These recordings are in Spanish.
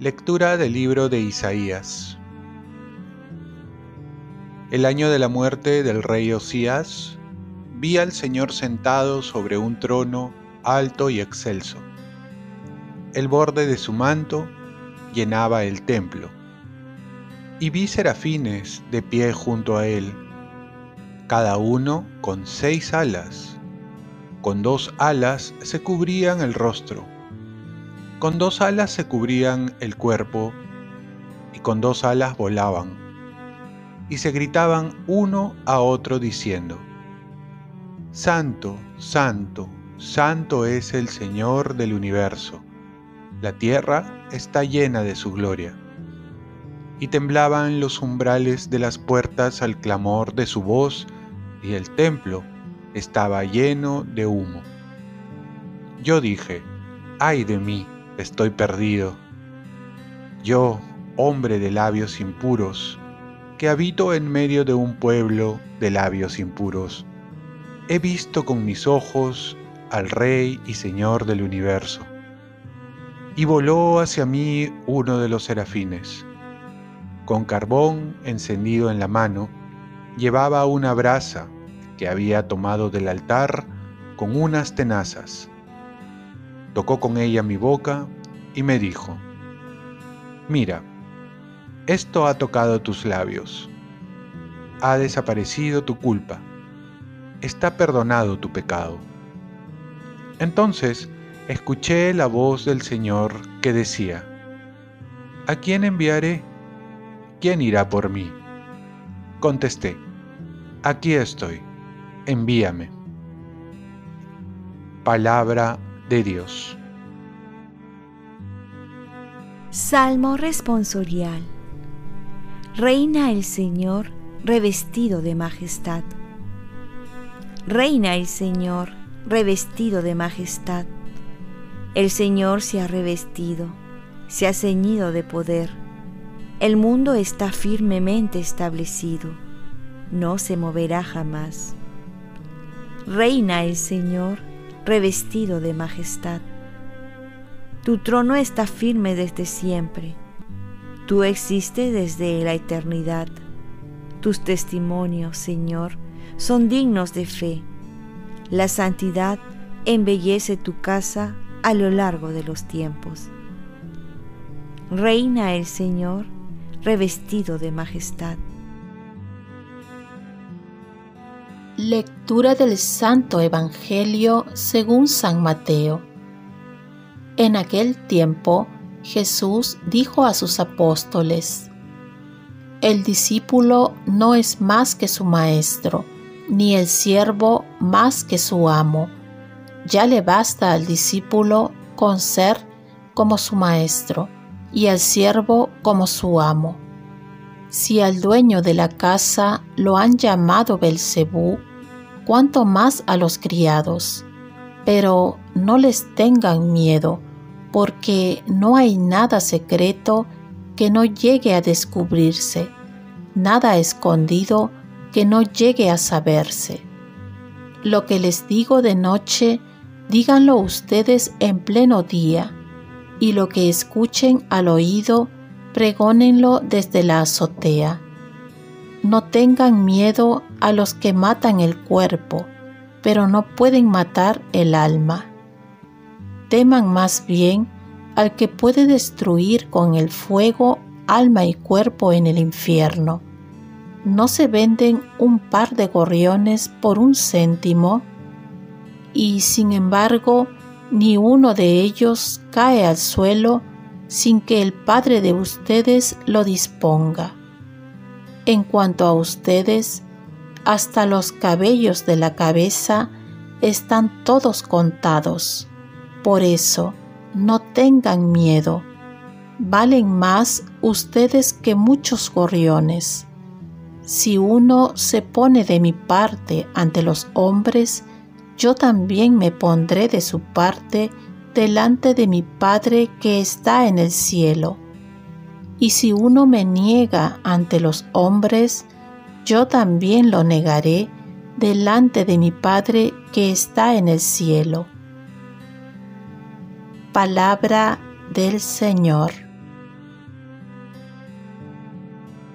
Lectura del libro de Isaías. El año de la muerte del rey Osías, vi al Señor sentado sobre un trono alto y excelso. El borde de su manto llenaba el templo. Y vi serafines de pie junto a él, cada uno con seis alas. Con dos alas se cubrían el rostro con dos alas se cubrían el cuerpo y con dos alas volaban, y se gritaban uno a otro diciendo, Santo, Santo, Santo es el Señor del universo, la tierra está llena de su gloria. Y temblaban los umbrales de las puertas al clamor de su voz, y el templo estaba lleno de humo. Yo dije, ay de mí, estoy perdido. Yo, hombre de labios impuros, que habito en medio de un pueblo de labios impuros, he visto con mis ojos al Rey y Señor del universo. Y voló hacia mí uno de los serafines. Con carbón encendido en la mano, llevaba una brasa que había tomado del altar con unas tenazas tocó con ella mi boca y me dijo, mira, esto ha tocado tus labios, ha desaparecido tu culpa, está perdonado tu pecado. Entonces escuché la voz del Señor que decía, ¿A quién enviaré? ¿Quién irá por mí? Contesté, aquí estoy, envíame. Palabra de Dios. Salmo responsorial. Reina el Señor revestido de majestad. Reina el Señor revestido de majestad. El Señor se ha revestido, se ha ceñido de poder. El mundo está firmemente establecido, no se moverá jamás. Reina el Señor revestido de majestad. Tu trono está firme desde siempre. Tú existes desde la eternidad. Tus testimonios, Señor, son dignos de fe. La santidad embellece tu casa a lo largo de los tiempos. Reina el Señor, revestido de majestad. Lectura del Santo Evangelio según San Mateo. En aquel tiempo Jesús dijo a sus apóstoles, El discípulo no es más que su maestro, ni el siervo más que su amo. Ya le basta al discípulo con ser como su maestro y al siervo como su amo. Si al dueño de la casa lo han llamado Belcebú, cuanto más a los criados. Pero no les tengan miedo, porque no hay nada secreto que no llegue a descubrirse, nada escondido que no llegue a saberse. Lo que les digo de noche, díganlo ustedes en pleno día, y lo que escuchen al oído, pregónenlo desde la azotea. No tengan miedo a los que matan el cuerpo, pero no pueden matar el alma. Teman más bien al que puede destruir con el fuego alma y cuerpo en el infierno. ¿No se venden un par de gorriones por un céntimo? Y sin embargo, ni uno de ellos cae al suelo sin que el Padre de ustedes lo disponga. En cuanto a ustedes, hasta los cabellos de la cabeza están todos contados. Por eso, no tengan miedo. Valen más ustedes que muchos gorriones. Si uno se pone de mi parte ante los hombres, yo también me pondré de su parte delante de mi Padre que está en el cielo. Y si uno me niega ante los hombres, yo también lo negaré delante de mi Padre que está en el cielo. Palabra del Señor.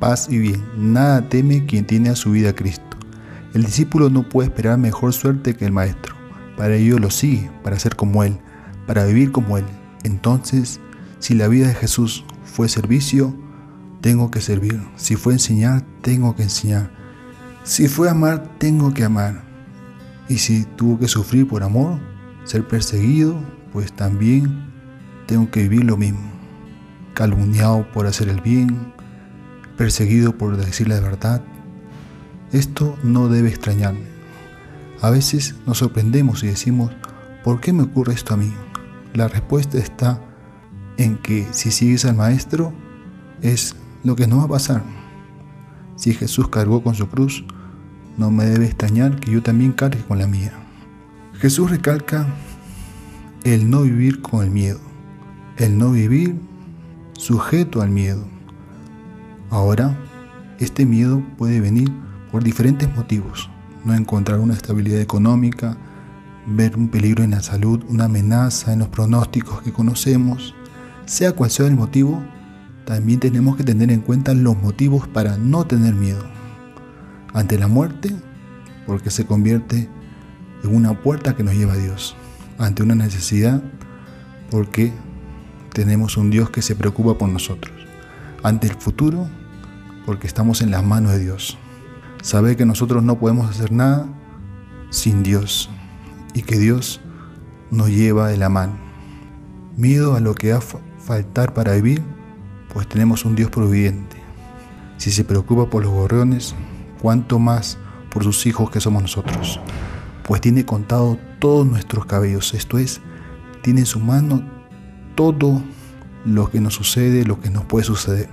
Paz y bien, nada teme quien tiene a su vida Cristo. El discípulo no puede esperar mejor suerte que el Maestro. Para ello lo sigue, para ser como Él, para vivir como Él. Entonces, si la vida de Jesús fue servicio, tengo que servir. Si fue enseñar, tengo que enseñar. Si fue amar, tengo que amar. Y si tuvo que sufrir por amor, ser perseguido, pues también tengo que vivir lo mismo. Calumniado por hacer el bien, perseguido por decir la verdad. Esto no debe extrañarme. A veces nos sorprendemos y decimos, ¿por qué me ocurre esto a mí? La respuesta está en que si sigues al Maestro, es lo que nos va a pasar. Si Jesús cargó con su cruz, no me debe extrañar que yo también cargue con la mía. Jesús recalca el no vivir con el miedo, el no vivir sujeto al miedo. Ahora, este miedo puede venir por diferentes motivos. No encontrar una estabilidad económica, ver un peligro en la salud, una amenaza en los pronósticos que conocemos, sea cual sea el motivo, también tenemos que tener en cuenta los motivos para no tener miedo. Ante la muerte, porque se convierte en una puerta que nos lleva a Dios. Ante una necesidad, porque tenemos un Dios que se preocupa por nosotros. Ante el futuro, porque estamos en las manos de Dios. Saber que nosotros no podemos hacer nada sin Dios y que Dios nos lleva de la mano. Miedo a lo que va a faltar para vivir, pues tenemos un Dios providente. Si se preocupa por los gorriones, cuánto más por sus hijos que somos nosotros, pues tiene contado todos nuestros cabellos, esto es, tiene en su mano todo lo que nos sucede, lo que nos puede suceder.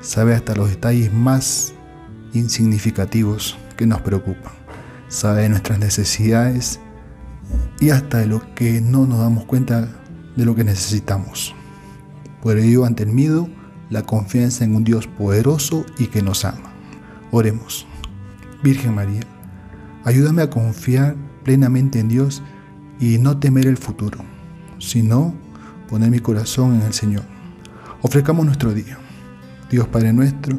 Sabe hasta los detalles más insignificativos que nos preocupan. Sabe de nuestras necesidades y hasta de lo que no nos damos cuenta de lo que necesitamos. Por ello, ante el miedo, la confianza en un Dios poderoso y que nos ama. Oremos. Virgen María, ayúdame a confiar plenamente en Dios y no temer el futuro, sino poner mi corazón en el Señor. Ofrezcamos nuestro día. Dios Padre nuestro,